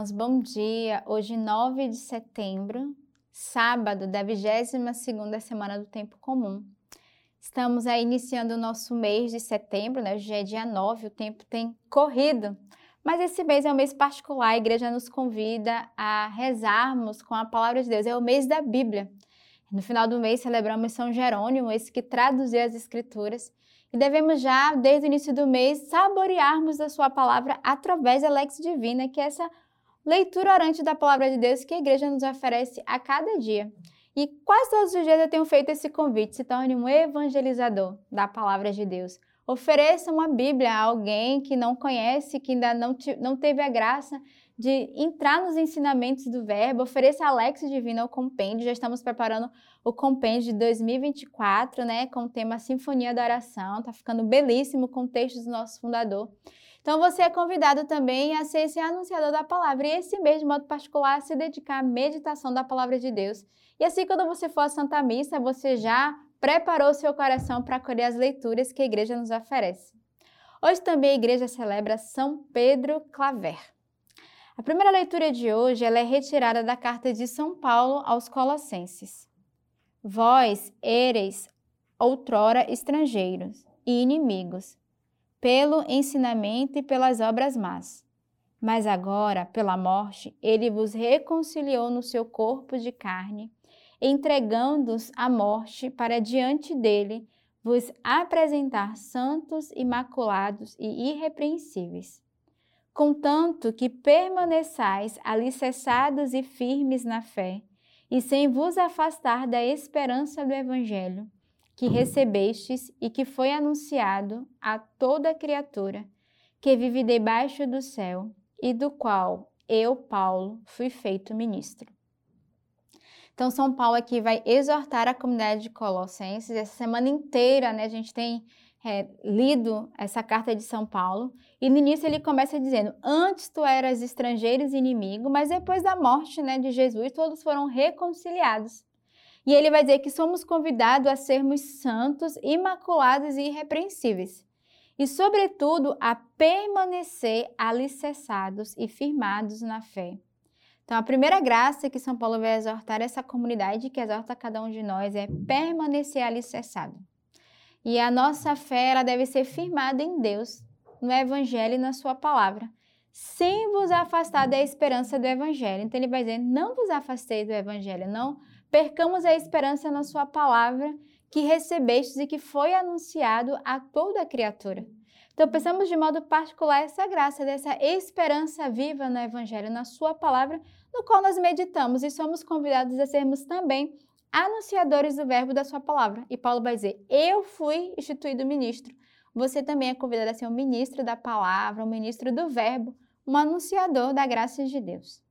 Bom dia, hoje 9 de setembro, sábado da 22ª semana do Tempo Comum. Estamos aí iniciando o nosso mês de setembro, né? Hoje é dia 9, o tempo tem corrido. Mas esse mês é um mês particular, a igreja nos convida a rezarmos com a palavra de Deus. É o mês da Bíblia. No final do mês celebramos São Jerônimo, esse que traduziu as escrituras. E devemos já, desde o início do mês, saborearmos a sua palavra através da Lex Divina, que é essa leitura orante da palavra de Deus que a igreja nos oferece a cada dia. E quase todos os dias eu tenho feito esse convite: se torne um evangelizador da palavra de Deus. Ofereça uma Bíblia a alguém que não conhece, que ainda não, te, não teve a graça de entrar nos ensinamentos do Verbo. Ofereça a Alex Divina o compêndio. Já estamos preparando o compêndio de 2024, né, com o tema Sinfonia da Oração. Tá ficando belíssimo com textos do nosso fundador. Então você é convidado também a ser esse anunciador da palavra e esse mês, de modo particular, se dedicar à meditação da palavra de Deus. E assim, quando você for à Santa Missa, você já preparou seu coração para acolher as leituras que a igreja nos oferece. Hoje também a igreja celebra São Pedro Claver. A primeira leitura de hoje ela é retirada da carta de São Paulo aos Colossenses. Vós ereis outrora estrangeiros e inimigos pelo ensinamento e pelas obras más. Mas agora, pela morte, ele vos reconciliou no seu corpo de carne, entregando-os à morte para diante dele vos apresentar santos, imaculados e irrepreensíveis. Contanto que permaneçais alicerçados e firmes na fé, e sem vos afastar da esperança do Evangelho, que recebestes e que foi anunciado a toda criatura que vive debaixo do céu e do qual eu, Paulo, fui feito ministro. Então, São Paulo aqui vai exortar a comunidade de Colossenses. Essa semana inteira, né, a gente tem é, lido essa carta de São Paulo. E no início ele começa dizendo: Antes tu eras estrangeiros e inimigo, mas depois da morte né, de Jesus, todos foram reconciliados. E ele vai dizer que somos convidados a sermos santos, imaculados e irrepreensíveis. E, sobretudo, a permanecer alicerçados e firmados na fé. Então, a primeira graça que São Paulo vai exortar essa comunidade, que exorta cada um de nós, é permanecer alicerçado. E a nossa fé ela deve ser firmada em Deus, no Evangelho e na Sua palavra, sem vos afastar da esperança do Evangelho. Então, ele vai dizer: não vos afasteis do Evangelho, não percamos a esperança na Sua palavra que recebestes e que foi anunciado a toda a criatura. Então, pensamos de modo particular essa graça, dessa esperança viva no Evangelho, na Sua palavra, no qual nós meditamos e somos convidados a sermos também anunciadores do verbo da Sua palavra. E Paulo vai dizer: Eu fui instituído ministro. Você também é convidado a ser um ministro da palavra, um ministro do verbo, um anunciador da graça de Deus.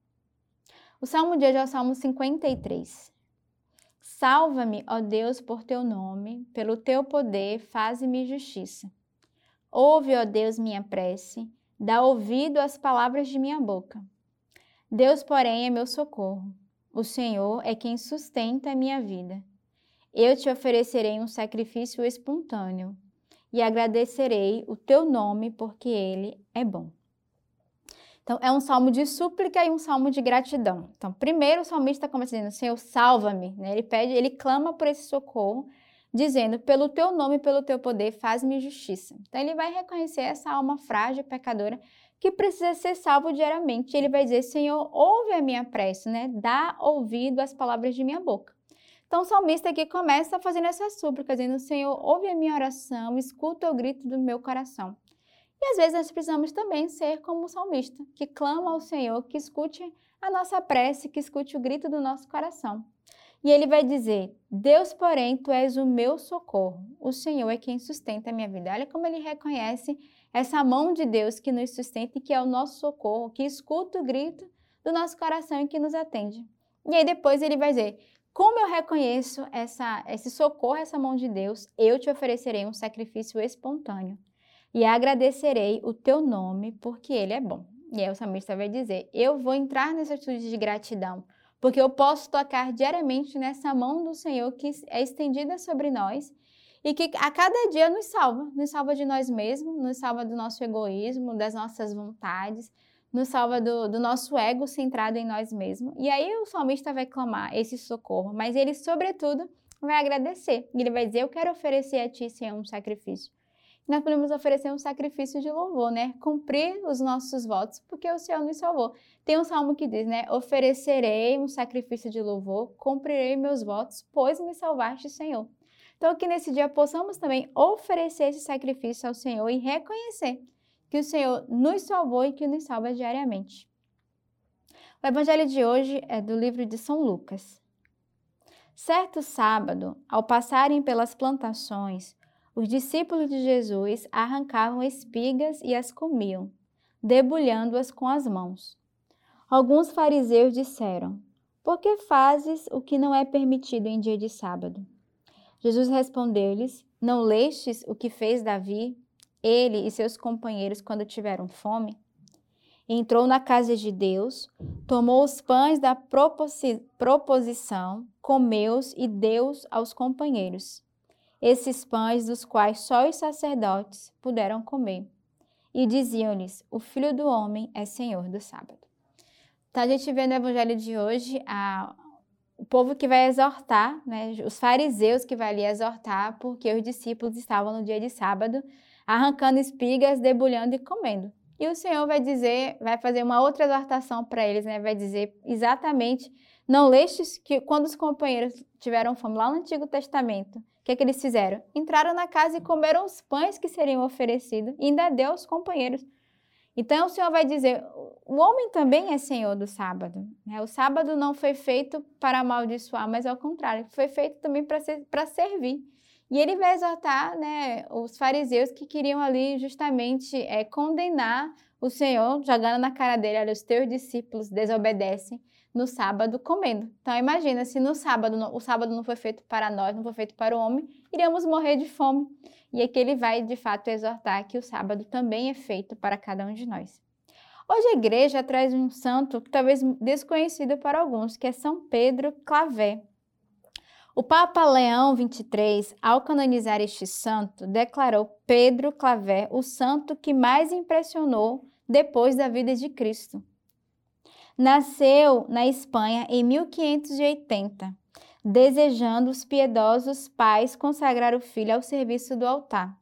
O salmo de hoje é o salmo 53. Salva-me, ó Deus, por teu nome, pelo teu poder, faze-me justiça. Ouve, ó Deus, minha prece, dá ouvido às palavras de minha boca. Deus, porém, é meu socorro. O Senhor é quem sustenta a minha vida. Eu te oferecerei um sacrifício espontâneo e agradecerei o teu nome, porque ele é bom. Então, é um salmo de súplica e um salmo de gratidão. Então, primeiro o salmista começa dizendo, Senhor, salva-me. Né? Ele pede, ele clama por esse socorro, dizendo, pelo teu nome, pelo teu poder, faz-me justiça. Então, ele vai reconhecer essa alma frágil, pecadora, que precisa ser salvo diariamente. Ele vai dizer, Senhor, ouve a minha prece, né? Dá ouvido às palavras de minha boca. Então, o salmista aqui começa fazendo essa súplica, dizendo, Senhor, ouve a minha oração, escuta o grito do meu coração. E às vezes nós precisamos também ser como o salmista, que clama ao Senhor, que escute a nossa prece, que escute o grito do nosso coração. E ele vai dizer: Deus, porém, tu és o meu socorro. O Senhor é quem sustenta a minha vida. Olha como ele reconhece essa mão de Deus que nos sustenta e que é o nosso socorro, que escuta o grito do nosso coração e que nos atende. E aí depois ele vai dizer: Como eu reconheço essa, esse socorro, essa mão de Deus, eu te oferecerei um sacrifício espontâneo e agradecerei o teu nome, porque ele é bom. E aí o salmista vai dizer: Eu vou entrar nessa atitude de gratidão, porque eu posso tocar diariamente nessa mão do Senhor que é estendida sobre nós e que a cada dia nos salva, nos salva de nós mesmos, nos salva do nosso egoísmo, das nossas vontades, nos salva do, do, nosso ego centrado em nós mesmos. E aí o salmista vai clamar esse socorro, mas ele, sobretudo, vai agradecer. Ele vai dizer: Eu quero oferecer a ti, Senhor, um sacrifício. Nós podemos oferecer um sacrifício de louvor, né? Cumprir os nossos votos, porque o Senhor nos salvou. Tem um salmo que diz, né? Oferecerei um sacrifício de louvor, cumprirei meus votos, pois me salvaste, Senhor. Então, que nesse dia possamos também oferecer esse sacrifício ao Senhor e reconhecer que o Senhor nos salvou e que nos salva diariamente. O evangelho de hoje é do livro de São Lucas. Certo sábado, ao passarem pelas plantações, os discípulos de Jesus arrancavam espigas e as comiam, debulhando-as com as mãos. Alguns fariseus disseram: Por que fazes o que não é permitido em dia de sábado? Jesus respondeu-lhes: Não lestes o que fez Davi ele e seus companheiros quando tiveram fome? Entrou na casa de Deus, tomou os pães da proposição, comeu-os e deu-os aos companheiros. Esses pães dos quais só os sacerdotes puderam comer. E diziam-lhes: O filho do homem é senhor do sábado. Então a gente vê no evangelho de hoje a, o povo que vai exortar, né, os fariseus que vai ali exortar, porque os discípulos estavam no dia de sábado arrancando espigas, debulhando e comendo. E o Senhor vai dizer, vai fazer uma outra exortação para eles, né? Vai dizer exatamente, não lestes que quando os companheiros tiveram fome lá no Antigo Testamento, que, é que eles fizeram? Entraram na casa e comeram os pães que seriam oferecidos e ainda deu aos companheiros. Então o Senhor vai dizer: o homem também é senhor do sábado. Né? O sábado não foi feito para amaldiçoar, mas ao contrário, foi feito também para ser, servir. E ele vai exortar né, os fariseus que queriam ali justamente é, condenar o Senhor, jogando na cara dele, olha, os teus discípulos desobedecem no sábado comendo. Então imagina, se no sábado, o sábado não foi feito para nós, não foi feito para o homem, iríamos morrer de fome. E aqui ele vai de fato exortar que o sábado também é feito para cada um de nós. Hoje a igreja traz um santo talvez desconhecido para alguns, que é São Pedro Clavé. O Papa Leão XXIII, ao canonizar este santo, declarou Pedro Claver o santo que mais impressionou depois da vida de Cristo. Nasceu na Espanha em 1580, desejando os piedosos pais consagrar o filho ao serviço do altar.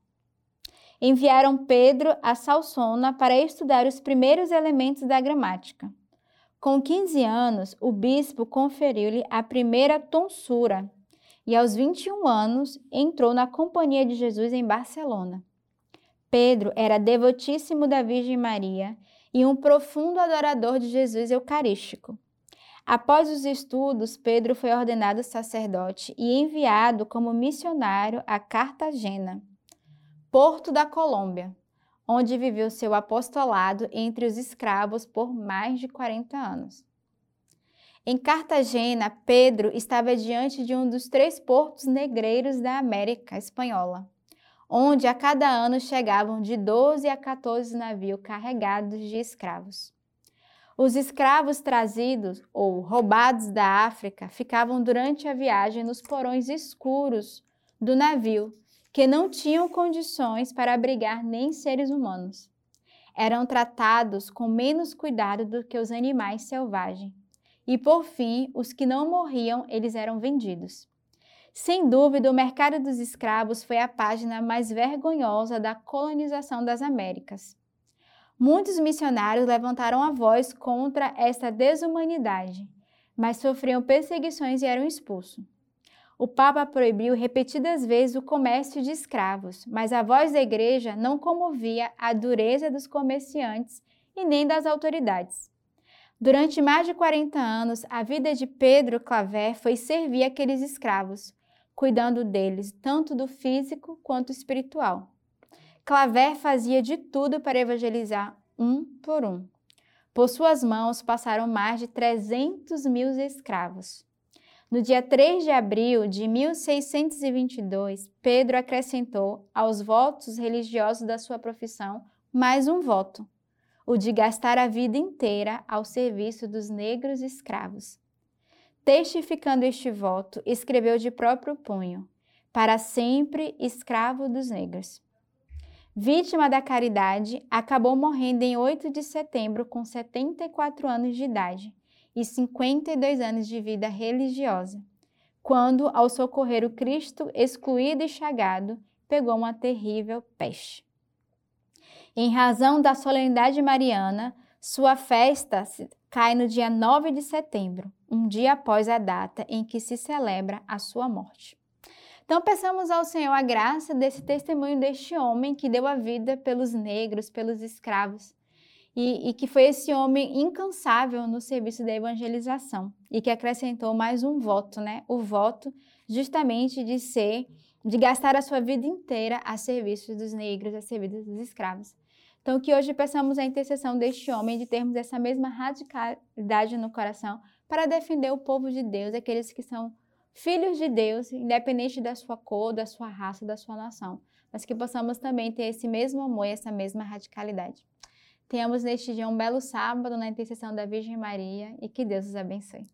Enviaram Pedro a Salsona para estudar os primeiros elementos da gramática. Com 15 anos, o bispo conferiu-lhe a primeira tonsura, e aos 21 anos entrou na Companhia de Jesus em Barcelona. Pedro era devotíssimo da Virgem Maria e um profundo adorador de Jesus Eucarístico. Após os estudos, Pedro foi ordenado sacerdote e enviado como missionário a Cartagena, porto da Colômbia, onde viveu seu apostolado entre os escravos por mais de 40 anos. Em Cartagena, Pedro estava diante de um dos três portos negreiros da América Espanhola, onde a cada ano chegavam de 12 a 14 navios carregados de escravos. Os escravos trazidos ou roubados da África ficavam durante a viagem nos porões escuros do navio, que não tinham condições para abrigar nem seres humanos. Eram tratados com menos cuidado do que os animais selvagens e por fim, os que não morriam, eles eram vendidos. Sem dúvida, o mercado dos escravos foi a página mais vergonhosa da colonização das Américas. Muitos missionários levantaram a voz contra esta desumanidade, mas sofriam perseguições e eram expulsos. O Papa proibiu repetidas vezes o comércio de escravos, mas a voz da igreja não comovia a dureza dos comerciantes e nem das autoridades. Durante mais de 40 anos, a vida de Pedro Claver foi servir aqueles escravos, cuidando deles tanto do físico quanto espiritual. Claver fazia de tudo para evangelizar um por um. Por suas mãos passaram mais de 300 mil escravos. No dia 3 de abril de 1622, Pedro acrescentou aos votos religiosos da sua profissão mais um voto, o de gastar a vida inteira ao serviço dos negros escravos. Testificando este voto, escreveu de próprio punho: Para sempre escravo dos negros. vítima da caridade, acabou morrendo em 8 de setembro com 74 anos de idade e 52 anos de vida religiosa, quando, ao socorrer o Cristo excluído e chagado, pegou uma terrível peste. Em razão da solenidade mariana, sua festa cai no dia 9 de setembro, um dia após a data em que se celebra a sua morte. Então, peçamos ao Senhor a graça desse testemunho deste homem que deu a vida pelos negros, pelos escravos, e, e, que foi esse homem incansável no serviço da evangelização e que acrescentou mais um voto, né? O voto justamente de ser, de gastar a sua vida inteira a serviço dos negros, a serviço dos escravos. Então, que hoje peçamos a intercessão deste homem de termos essa mesma radicalidade no coração para defender o povo de Deus, aqueles que são filhos de Deus, independente da sua cor, da sua raça, da sua nação, mas que possamos também ter esse mesmo amor e essa mesma radicalidade. Tenhamos neste dia um belo sábado na intercessão da Virgem Maria e que Deus os abençoe.